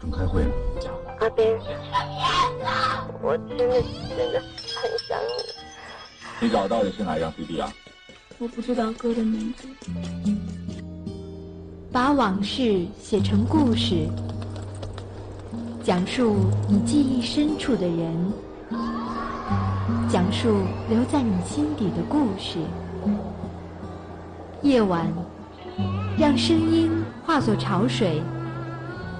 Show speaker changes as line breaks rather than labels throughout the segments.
正开会呢。
阿斌，我真的真的很想你。
你找到底是哪一张 CD 啊？
我不知道歌的名字。
把往事写成故事，讲述你记忆深处的人，讲述留在你心底的故事。夜晚，让声音化作潮水，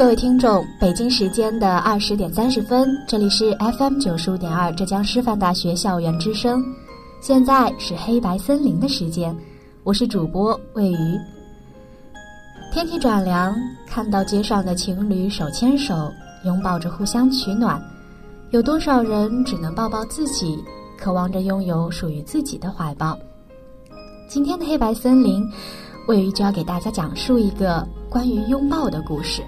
各位听众，北京时间的二十点三十分，这里是 FM 九十五点二浙江师范大学校园之声，现在是黑白森林的时间，我是主播魏瑜。天气转凉，看到街上的情侣手牵手，拥抱着互相取暖，有多少人只能抱抱自己，渴望着拥有属于自己的怀抱？今天的黑白森林，魏瑜就要给大家讲述一个关于拥抱的故事。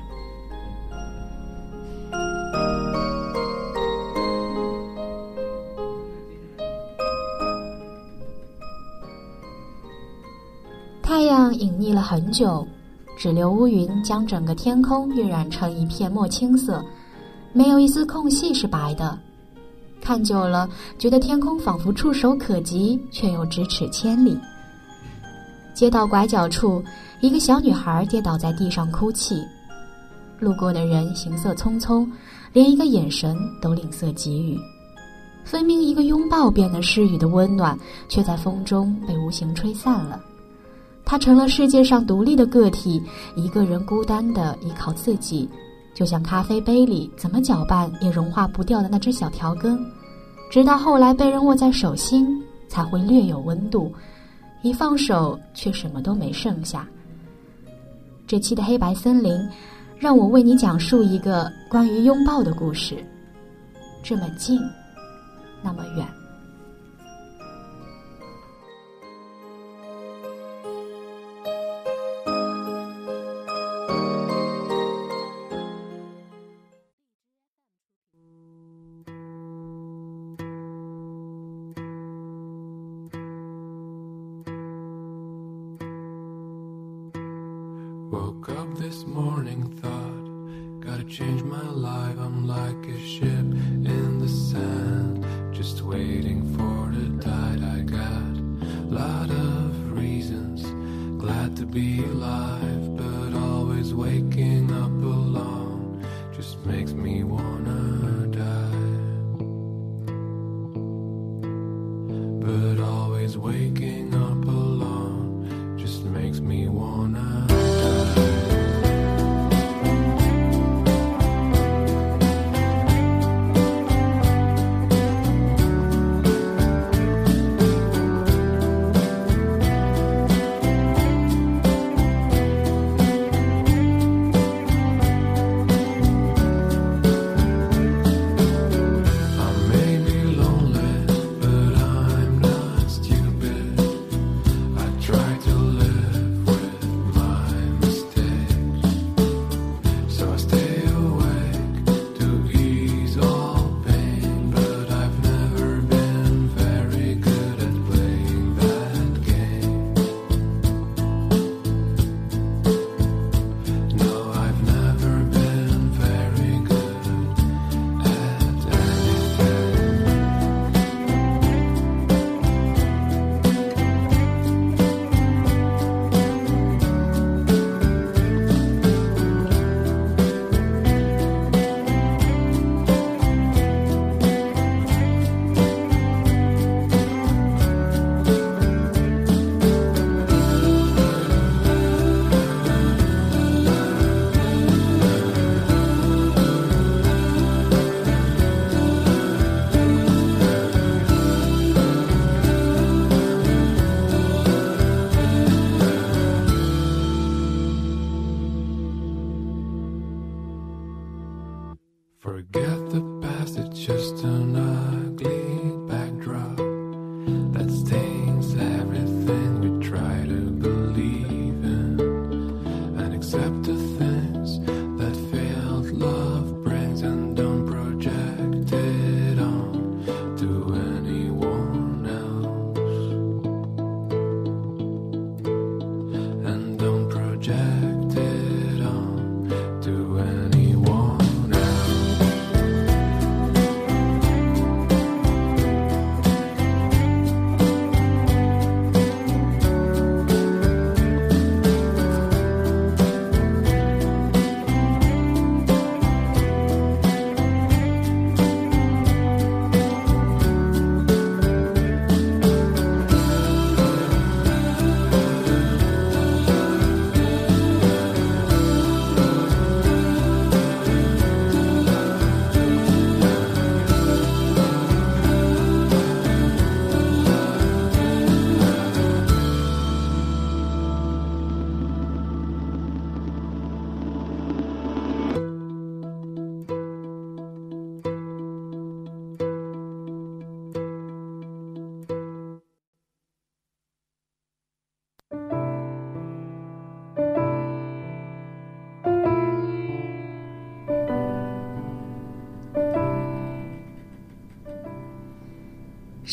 隐匿了很久，只留乌云将整个天空晕染成一片墨青色，没有一丝空隙是白的。看久了，觉得天空仿佛触手可及，却又咫尺千里。街道拐角处，一个小女孩跌倒在地上哭泣，路过的人行色匆匆，连一个眼神都吝啬给予。分明一个拥抱变得施予的温暖，却在风中被无形吹散了。他成了世界上独立的个体，一个人孤单的依靠自己，就像咖啡杯里怎么搅拌也融化不掉的那只小调羹，直到后来被人握在手心，才会略有温度。一放手，却什么都没剩下。这期的黑白森林，让我为你讲述一个关于拥抱的故事。这么近，那么远。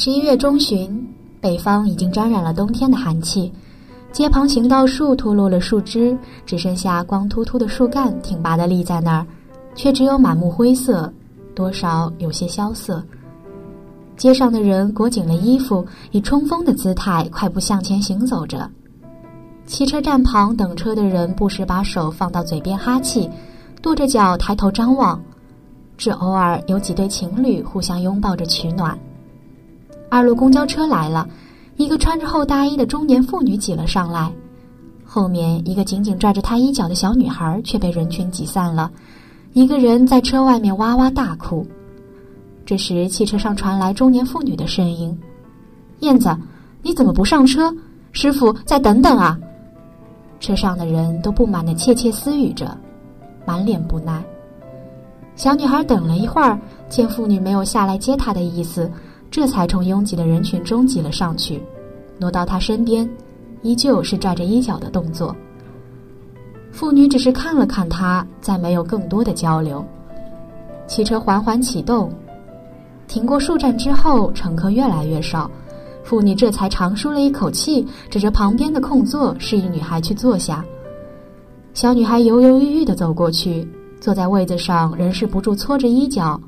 十一月中旬，北方已经沾染了冬天的寒气，街旁行道树脱落了树枝，只剩下光秃秃的树干挺拔的立在那儿，却只有满目灰色，多少有些萧瑟。街上的人裹紧了衣服，以冲锋的姿态快步向前行走着。汽车站旁等车的人不时把手放到嘴边哈气，跺着脚抬头张望，只偶尔有几对情侣互相拥抱着取暖。二路公交车来了，一个穿着厚大衣的中年妇女挤了上来，后面一个紧紧拽着她衣角的小女孩却被人群挤散了，一个人在车外面哇哇大哭。这时，汽车上传来中年妇女的声音：“燕子，你怎么不上车？师傅，再等等啊！”车上的人都不满地窃窃私语着，满脸不耐。小女孩等了一会儿，见妇女没有下来接她的意思，这才从拥挤的人群中挤了上去，挪到她身边，依旧是拽着衣角的动作。妇女只是看了看她，再没有更多的交流。汽车缓缓启动。停过数站之后，乘客越来越少，妇女这才长舒了一口气，指着旁边的空座示意女孩去坐下。小女孩犹犹豫豫地走过去，坐在位子上，仍是不住搓着衣角，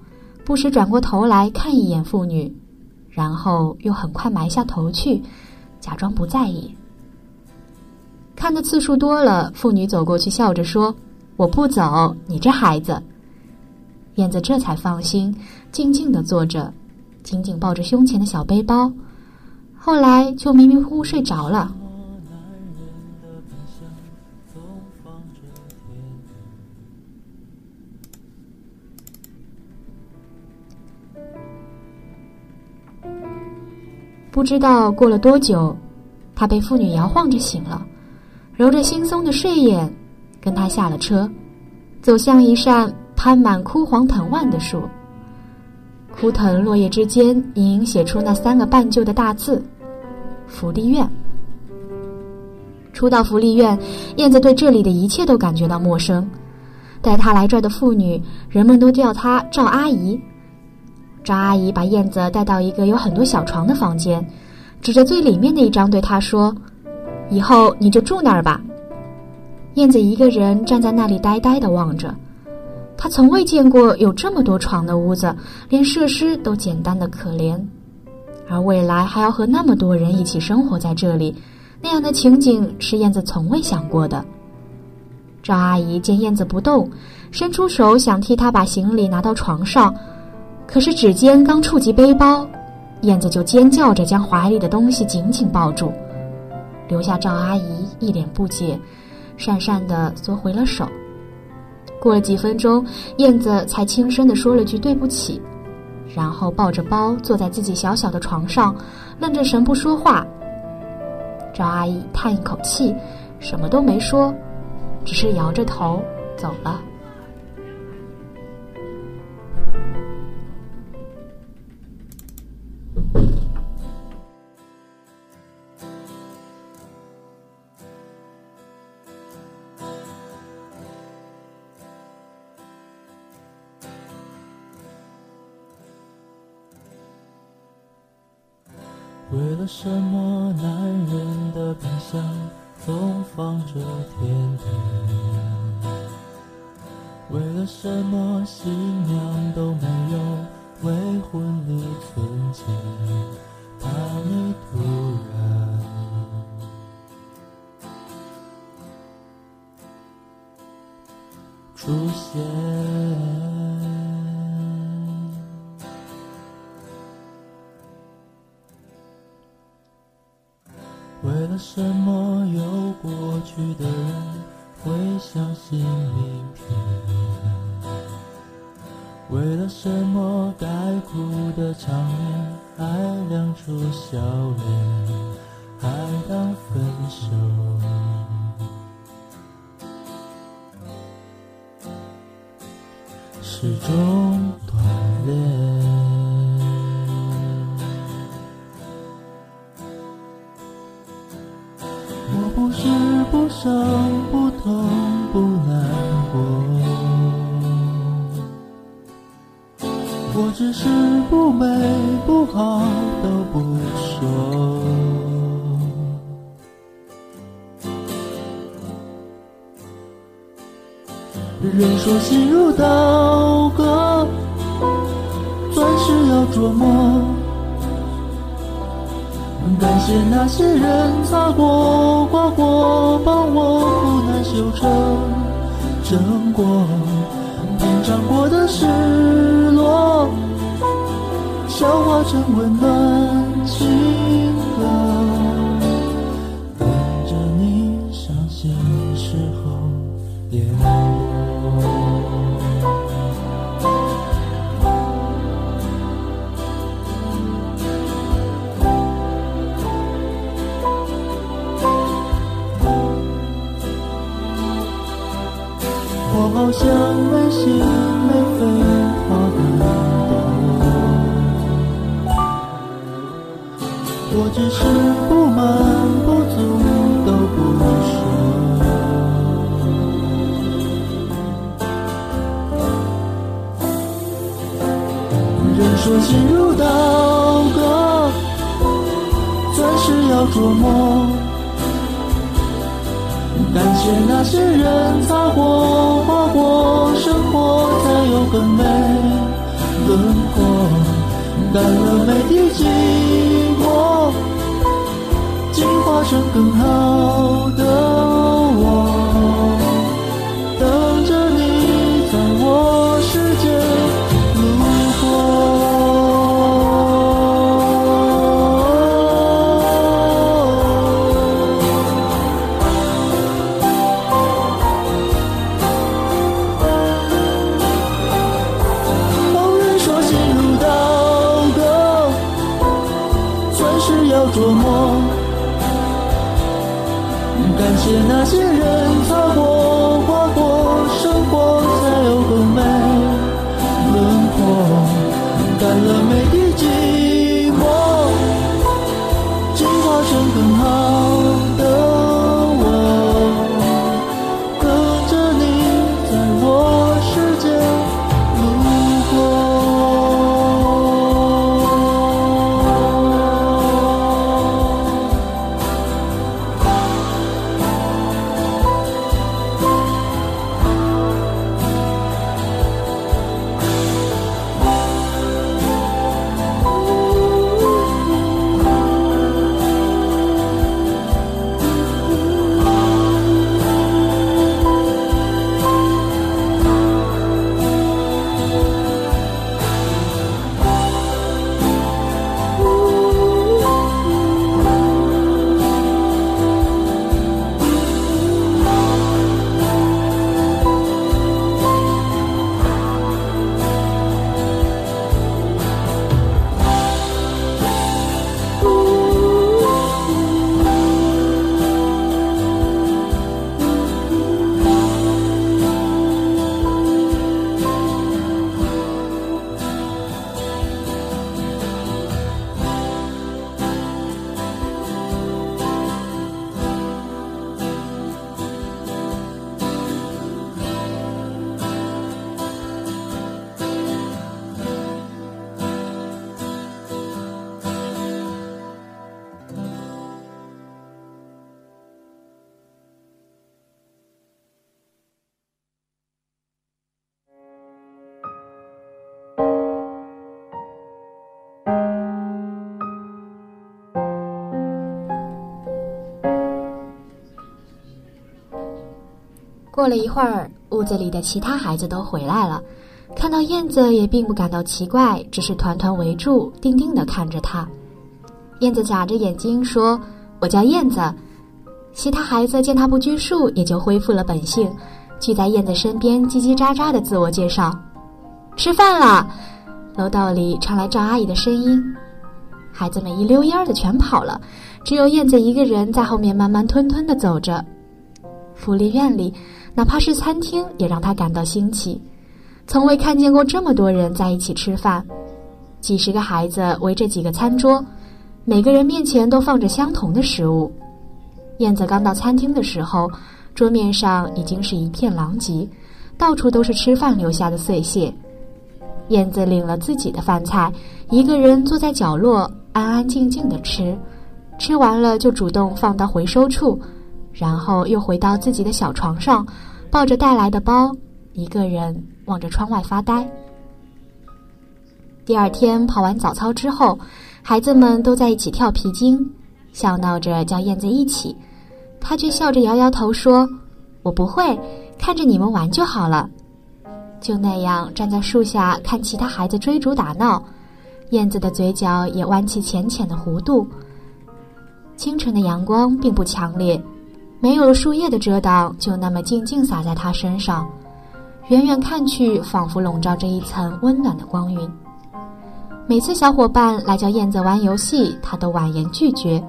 不时转过头来看一眼妇女，然后又很快埋下头去，假装不在意。看的次数多了，妇女走过去笑着说：“我不走，你这孩子。”燕子这才放心，静静的坐着，紧紧抱着胸前的小背包。后来就迷迷糊糊睡着了。不知道过了多久，他被妇女摇晃着醒了，揉着惺忪的睡眼，跟他下了车，走向一扇。攀满枯黄藤蔓的树，枯藤落叶之间隐隐写出那三个半旧的大字：“福利院。”初到福利院，燕子对这里的一切都感觉到陌生。带她来这儿的妇女，人们都叫她赵阿姨。张阿姨把燕子带到一个有很多小床的房间，指着最里面的一张对她说：“以后你就住那儿吧。”燕子一个人站在那里，呆呆地望着。她从未见过有这么多床的屋子，连设施都简单的可怜，而未来还要和那么多人一起生活在这里，那样的情景是燕子从未想过的。张阿姨见燕子不动，伸出手想替她把行李拿到床上，可是指尖刚触及背包，燕子就尖叫着将怀里的东西紧紧抱住，留下赵阿姨一脸不解，讪讪地缩回了手。过了几分钟，燕子才轻声地说了句“对不起”，然后抱着包坐在自己小小的床上，愣着神不说话。赵阿姨叹一口气，什么都没说，只是摇着头走了。
什么男人的冰箱总放着甜点？为了什么新娘都？断裂。我不是不想。感谢那些人擦过、划过，生活才有更美轮廓。干了每滴经过，进化成更好的。过
了一会儿，屋子里的其他孩子都回来了，看到燕子也并不感到奇怪，只是团团围住，定定地看着他。燕子眨着眼睛说：“我叫燕子。”其他孩子见他不拘束，也就恢复了本性，聚在燕子身边，叽叽喳喳地自我介绍。吃饭了，楼道里传来赵阿姨的声音。孩子们一溜烟儿的全跑了，只有燕子一个人在后面慢慢吞吞地走着。福利院里，哪怕是餐厅，也让他感到新奇，从未看见过这么多人在一起吃饭。几十个孩子围着几个餐桌，每个人面前都放着相同的食物。燕子刚到餐厅的时候，桌面上已经是一片狼藉，到处都是吃饭留下的碎屑。燕子领了自己的饭菜，一个人坐在角落，安安静静的吃。吃完了就主动放到回收处，然后又回到自己的小床上，抱着带来的包，一个人望着窗外发呆。第二天跑完早操之后，孩子们都在一起跳皮筋，笑闹着叫燕子一起，他却笑着摇摇头说：“我不会，看着你们玩就好了。”就那样站在树下看其他孩子追逐打闹，燕子的嘴角也弯起浅浅的弧度。清晨的阳光并不强烈，没有了树叶的遮挡，就那么静静洒在他身上，远远看去，仿佛笼罩着一层温暖的光晕。每次小伙伴来叫燕子玩游戏，他都婉言拒绝。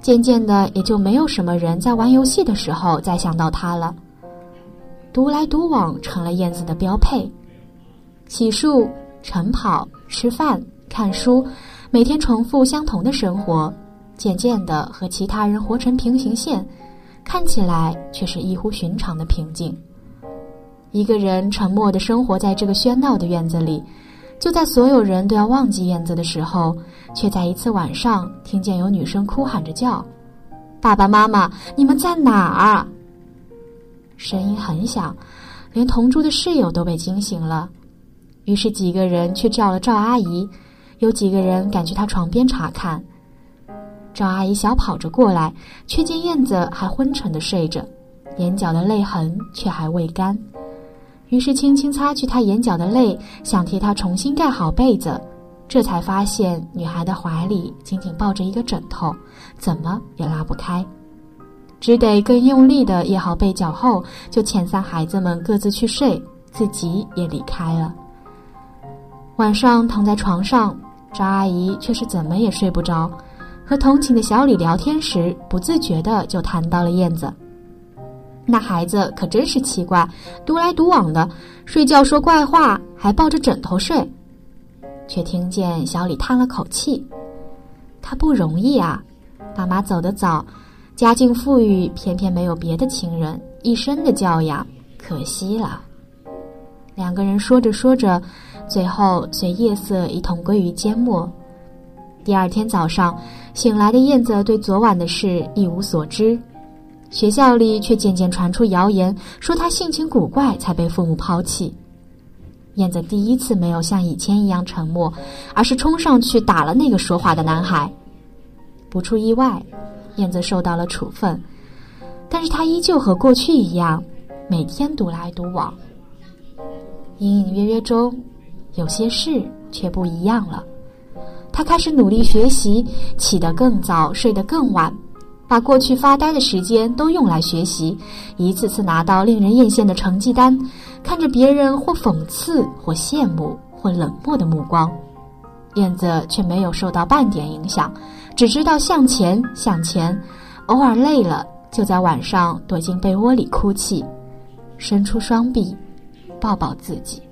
渐渐的，也就没有什么人在玩游戏的时候再想到他了。独来独往成了燕子的标配，洗漱、晨跑、吃饭、看书，每天重复相同的生活，渐渐的和其他人活成平行线，看起来却是异乎寻常的平静。一个人沉默的生活在这个喧闹的院子里，就在所有人都要忘记燕子的时候，却在一次晚上听见有女生哭喊着叫：“爸爸妈妈，你们在哪儿？”声音很响，连同住的室友都被惊醒了。于是几个人去叫了赵阿姨，有几个人赶去她床边查看。赵阿姨小跑着过来，却见燕子还昏沉的睡着，眼角的泪痕却还未干。于是轻轻擦去她眼角的泪，想替她重新盖好被子，这才发现女孩的怀里紧紧抱着一个枕头，怎么也拉不开。只得更用力的掖好被角后，就遣散孩子们各自去睡，自己也离开了。晚上躺在床上，赵阿姨却是怎么也睡不着，和同寝的小李聊天时，不自觉的就谈到了燕子。那孩子可真是奇怪，独来独往的，睡觉说怪话，还抱着枕头睡。却听见小李叹了口气：“他不容易啊，爸妈走得早。”家境富裕，偏偏没有别的亲人，一生的教养，可惜了。两个人说着说着，最后随夜色一同归于缄默。第二天早上醒来的燕子对昨晚的事一无所知，学校里却渐渐传出谣言，说他性情古怪，才被父母抛弃。燕子第一次没有像以前一样沉默，而是冲上去打了那个说话的男孩。不出意外。燕子受到了处分，但是他依旧和过去一样，每天独来独往。隐隐约约中，有些事却不一样了。他开始努力学习，起得更早，睡得更晚，把过去发呆的时间都用来学习，一次次拿到令人艳羡的成绩单，看着别人或讽刺、或羡慕、或冷漠的目光，燕子却没有受到半点影响。只知道向前，向前，偶尔累了，就在晚上躲进被窝里哭泣，伸出双臂，抱抱自己。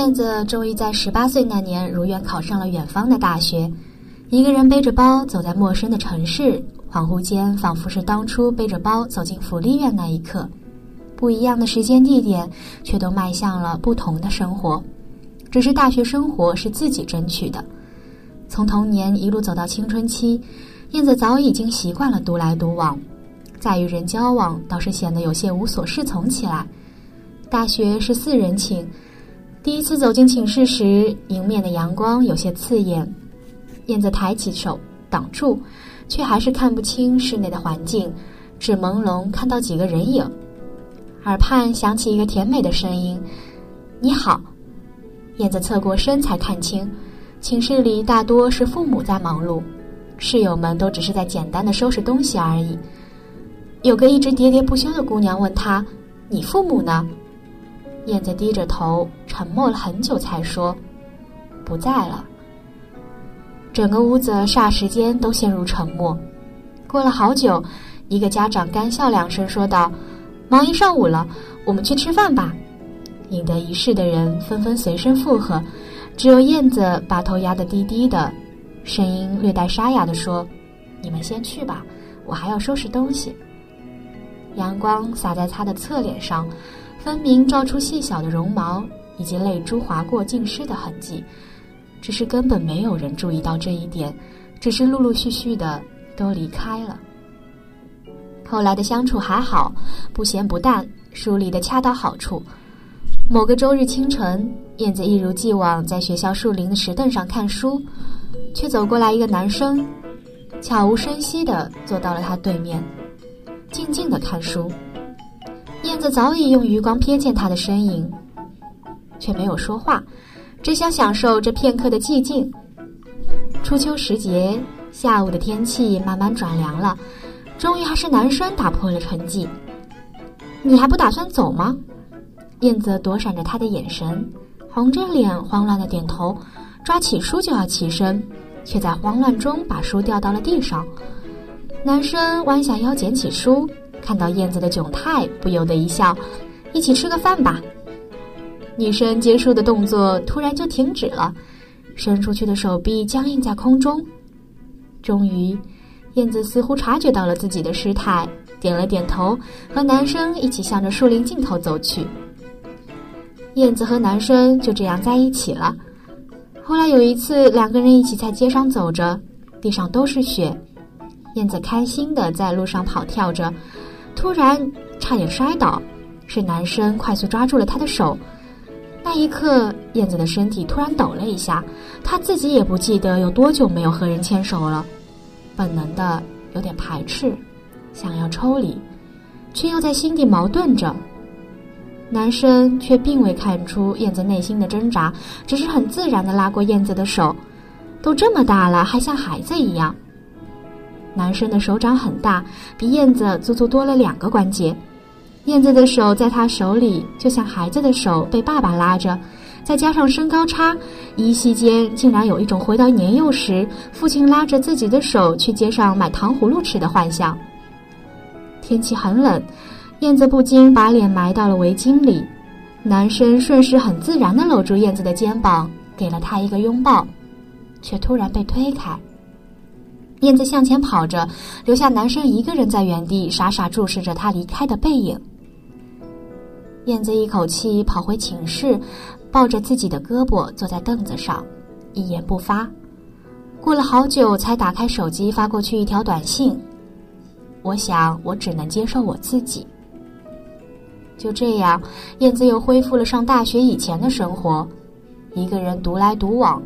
燕子终于在十八岁那年如愿考上了远方的大学，一个人背着包走在陌生的城市，恍惚间仿佛是当初背着包走进福利院那一刻。不一样的时间地点，却都迈向了不同的生活。只是大学生活是自己争取的。从童年一路走到青春期，燕子早已经习惯了独来独往，在与人交往倒是显得有些无所适从起来。大学是四人寝，第一次走进寝室时，迎面的阳光有些刺眼，燕子抬起手挡住，却还是看不清室内的环境，只朦胧看到几个人影。耳畔响起一个甜美的声音：“你好。”燕子侧过身才看清，寝室里大多是父母在忙碌，室友们都只是在简单的收拾东西而已。有个一直喋喋不休的姑娘问他：“你父母呢？”燕子低着头，沉默了很久，才说：“不在了。”整个屋子霎时间都陷入沉默。过了好久，一个家长干笑两声，说道：“忙一上午了，我们去吃饭吧。”引得一室的人纷纷随声附和，只有燕子把头压得低低的，声音略带沙哑地说：“你们先去吧，我还要收拾东西。”阳光洒在他的侧脸上，分明照出细小的绒毛以及泪珠划过浸湿的痕迹。只是根本没有人注意到这一点，只是陆陆续续的都离开了。后来的相处还好，不咸不淡，梳理的恰到好处。某个周日清晨，燕子一如既往在学校树林的石凳上看书，却走过来一个男生，悄无声息地坐到了他对面，静静地看书。燕子早已用余光瞥见他的身影，却没有说话，只想享受这片刻的寂静。初秋时节，下午的天气慢慢转凉了，终于还是男生打破了沉寂。你还不打算走吗？燕子躲闪着他的眼神，红着脸慌乱的点头，抓起书就要起身，却在慌乱中把书掉到了地上。男生弯下腰捡起书，看到燕子的窘态，不由得一笑：“一起吃个饭吧。”女生结束的动作突然就停止了，伸出去的手臂僵硬在空中。终于，燕子似乎察觉到了自己的失态，点了点头，和男生一起向着树林尽头走去。燕子和男生就这样在一起了。后来有一次，两个人一起在街上走着，地上都是雪。燕子开心的在路上跑跳着，突然差点摔倒，是男生快速抓住了她的手。那一刻，燕子的身体突然抖了一下，她自己也不记得有多久没有和人牵手了，本能的有点排斥，想要抽离，却又在心底矛盾着。男生却并未看出燕子内心的挣扎，只是很自然的拉过燕子的手。都这么大了，还像孩子一样。男生的手掌很大，比燕子足足多了两个关节。燕子的手在他手里，就像孩子的手被爸爸拉着，再加上身高差，一夕间竟然有一种回到年幼时父亲拉着自己的手去街上买糖葫芦吃的幻想。天气很冷。燕子不禁把脸埋到了围巾里，男生顺势很自然地搂住燕子的肩膀，给了她一个拥抱，却突然被推开。燕子向前跑着，留下男生一个人在原地傻傻注视着他离开的背影。燕子一口气跑回寝室，抱着自己的胳膊坐在凳子上，一言不发。过了好久，才打开手机发过去一条短信：“我想，我只能接受我自己。”就这样，燕子又恢复了上大学以前的生活，一个人独来独往。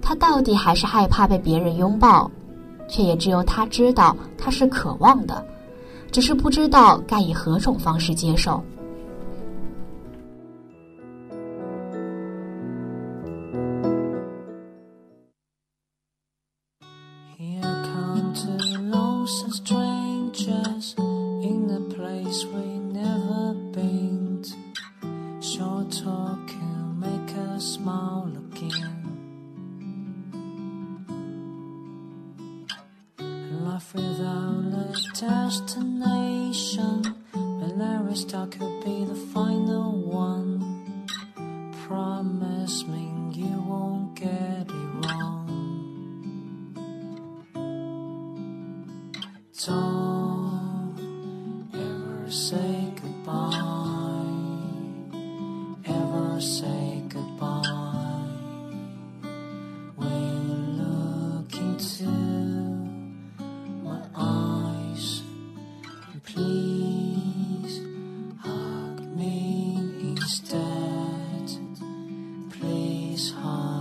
她到底还是害怕被别人拥抱，却也只有他知道，他是渴望的，只是不知道该以何种方式接受。
his heart.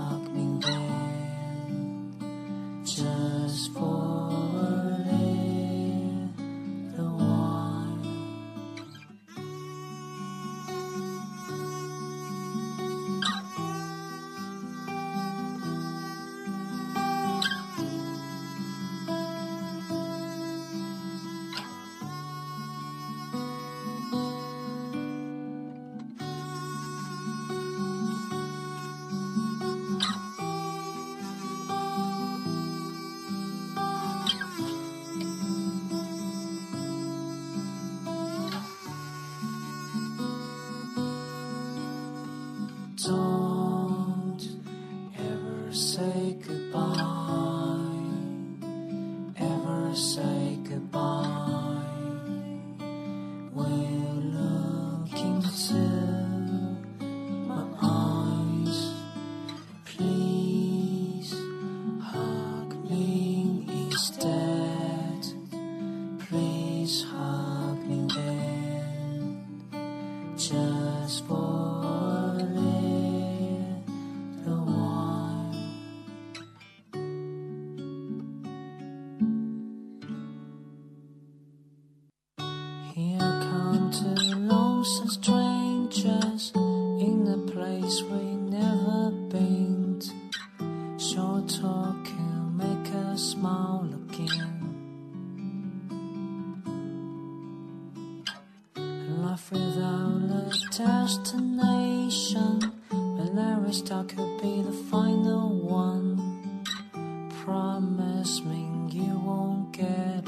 Without a destination. When every star could be the final one. Promise me you won't get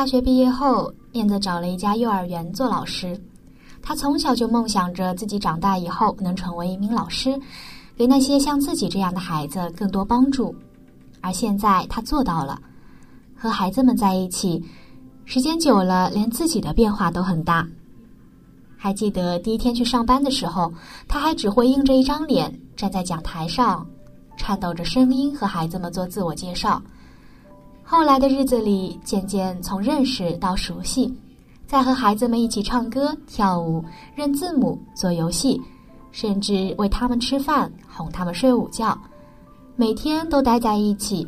大学毕业后，燕子找了一家幼儿园做老师。他从小就梦想着自己长大以后能成为一名老师，给那些像自己这样的孩子更多帮助。而现在他做到了，和孩子们在一起，时间久了，连自己的变化都很大。还记得第一天去上班的时候，他还只会硬着一张脸站在讲台上，颤抖着声音和孩子们做自我介绍。后来的日子里，渐渐从认识到熟悉，再和孩子们一起唱歌、跳舞、认字母、做游戏，甚至喂他们吃饭，哄他们睡午觉，每天都待在一起。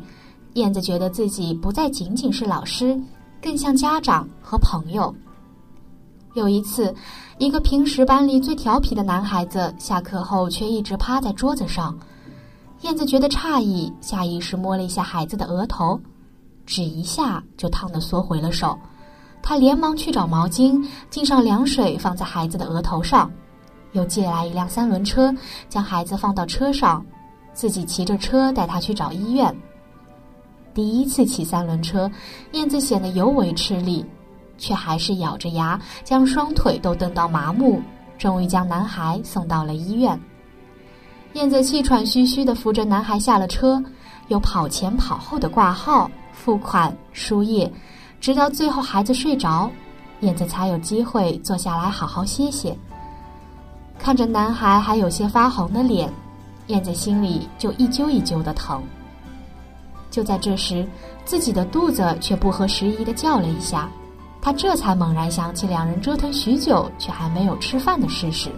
燕子觉得自己不再仅仅是老师，更像家长和朋友。有一次，一个平时班里最调皮的男孩子下课后却一直趴在桌子上，燕子觉得诧异，下意识摸了一下孩子的额头，只一下就烫得缩回了手。他连忙去找毛巾，浸上凉水放在孩子的额头上，又借来一辆三轮车，将孩子放到车上，自己骑着车带他去找医院。第一次骑三轮车，燕子显得尤为吃力。却还是咬着牙，将双腿都蹬到麻木，终于将男孩送到了医院。燕子气喘吁吁地扶着男孩下了车，又跑前跑后的挂号、付款、输液，直到最后孩子睡着，燕子才有机会坐下来好好歇歇。看着男孩还有些发红的脸，燕子心里就一揪一揪的疼。就在这时，自己的肚子却不合时宜的叫了一下。他这才猛然想起两人折腾许久却还没有吃饭的事实，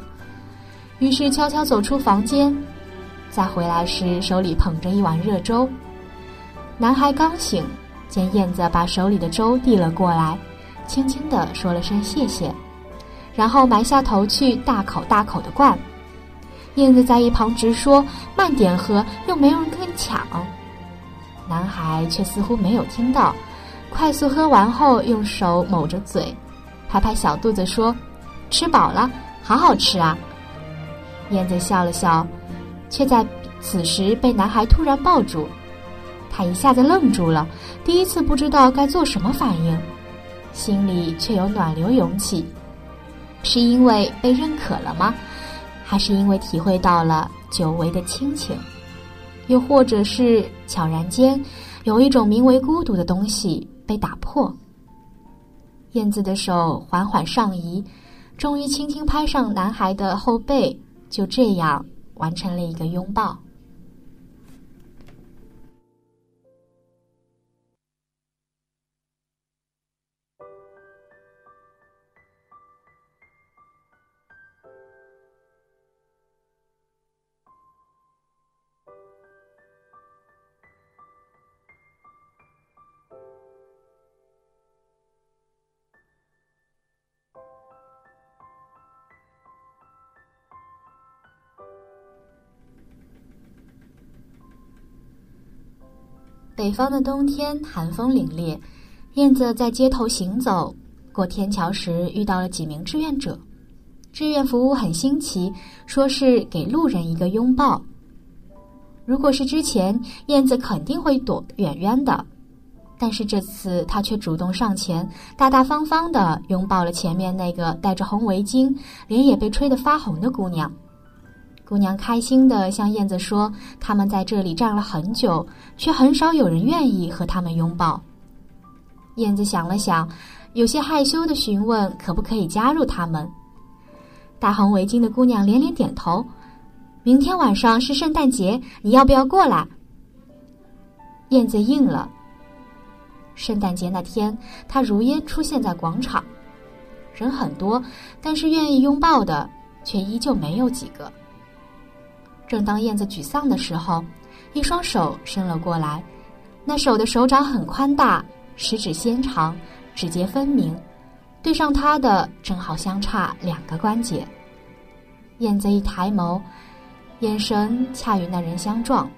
于是悄悄走出房间，再回来时手里捧着一碗热粥。男孩刚醒，见燕子把手里的粥递了过来，轻轻地说了声谢谢，然后埋下头去大口大口的灌。燕子在一旁直说：“慢点喝，又没有人跟你抢。”男孩却似乎没有听到。快速喝完后，用手抹着嘴，拍拍小肚子说：“吃饱了，好好吃啊。”燕子笑了笑，却在此时被男孩突然抱住，他一下子愣住了，第一次不知道该做什么反应，心里却有暖流涌起。是因为被认可了吗？还是因为体会到了久违的亲情？又或者是悄然间，有一种名为孤独的东西？被打破，燕子的手缓缓上移，终于轻轻拍上男孩的后背，就这样完成了一个拥抱。北方的冬天寒风凛冽，燕子在街头行走，过天桥时遇到了几名志愿者。志愿服务很新奇，说是给路人一个拥抱。如果是之前，燕子肯定会躲远远的，但是这次他却主动上前，大大方方的拥抱了前面那个戴着红围巾、脸也被吹得发红的姑娘。姑娘开心地向燕子说：“他们在这里站了很久，却很少有人愿意和他们拥抱。”燕子想了想，有些害羞地询问：“可不可以加入他们？”戴红围巾的姑娘连连点头：“明天晚上是圣诞节，你要不要过来？”燕子应了。圣诞节那天，她如约出现在广场，人很多，但是愿意拥抱的却依旧没有几个。正当燕子沮丧的时候，一双手伸了过来，那手的手掌很宽大，食指纤长，指节分明，对上他的正好相差两个关节。燕子一抬眸，眼神恰与那人相撞，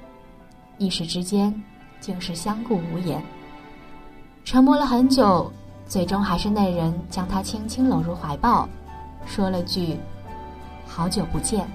一时之间竟是相顾无言。沉默了很久，最终还是那人将他轻轻搂入怀抱，说了句：“好久不见。”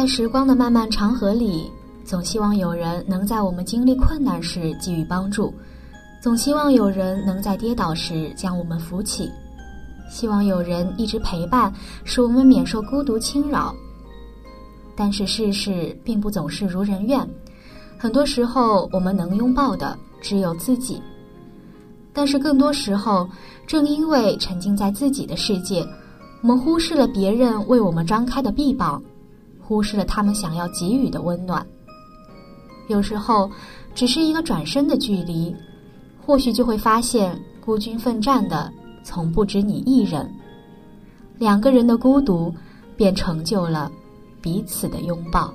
在时光的漫漫长河里，总希望有人能在我们经历困难时给予帮助，总希望有人能在跌倒时将我们扶起，希望有人一直陪伴，使我们免受孤独侵扰。但是世事并不总是如人愿，很多时候我们能拥抱的只有自己。但是更多时候，正因为沉浸在自己的世界，我们忽视了别人为我们张开的臂膀。忽视了他们想要给予的温暖。有时候只是一个转身的距离或许就会发现孤军奋战的从不止你一人。
两个人的孤独便成就了彼此的拥抱。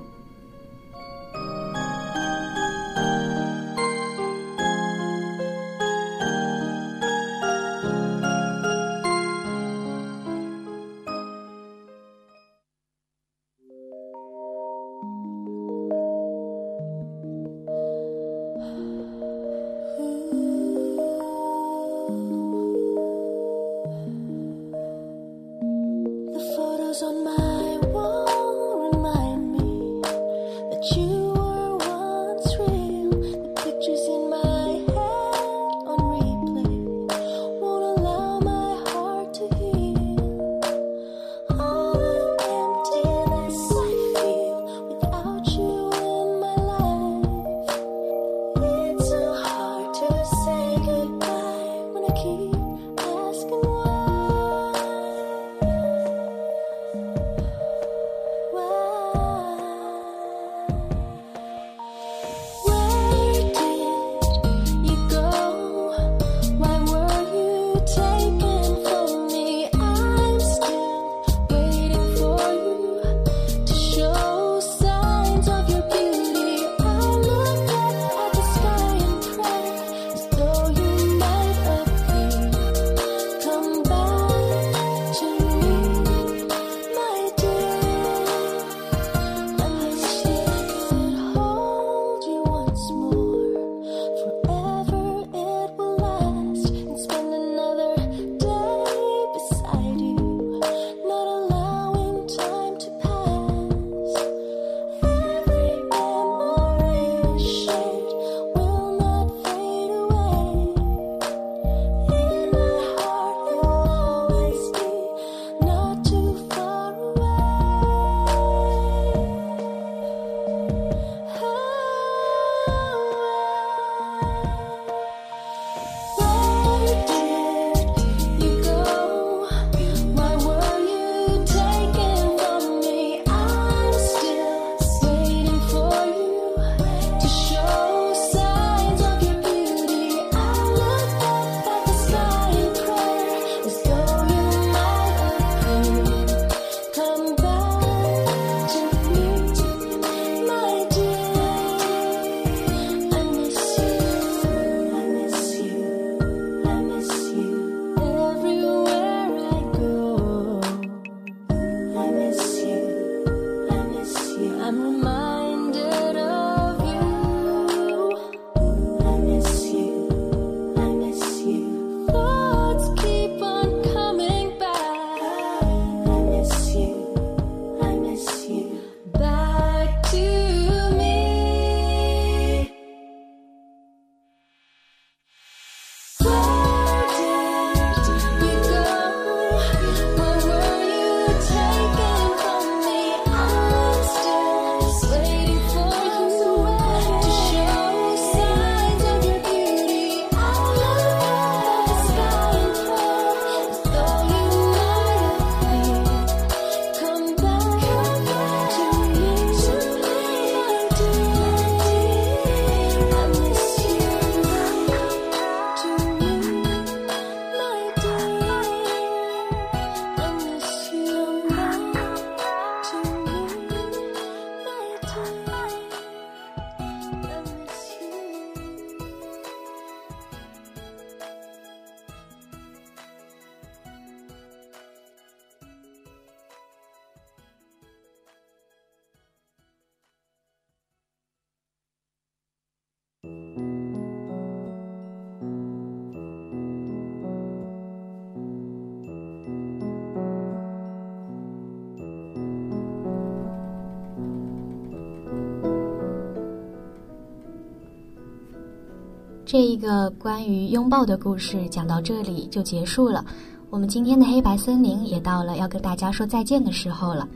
这一个关于拥抱的故事讲到这里就结束了。我们今天的黑白森林也到了要跟大家说再见的时候了。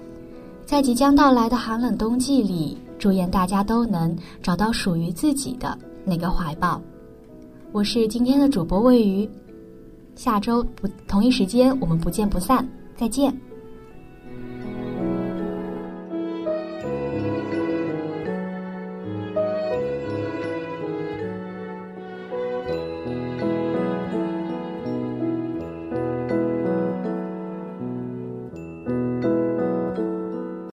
在即将到来的寒冷冬季里，祝愿大家都能找到属于自己的那个怀抱。我是今天的主播魏鱼，下周不同一时间我们不见不散，再见。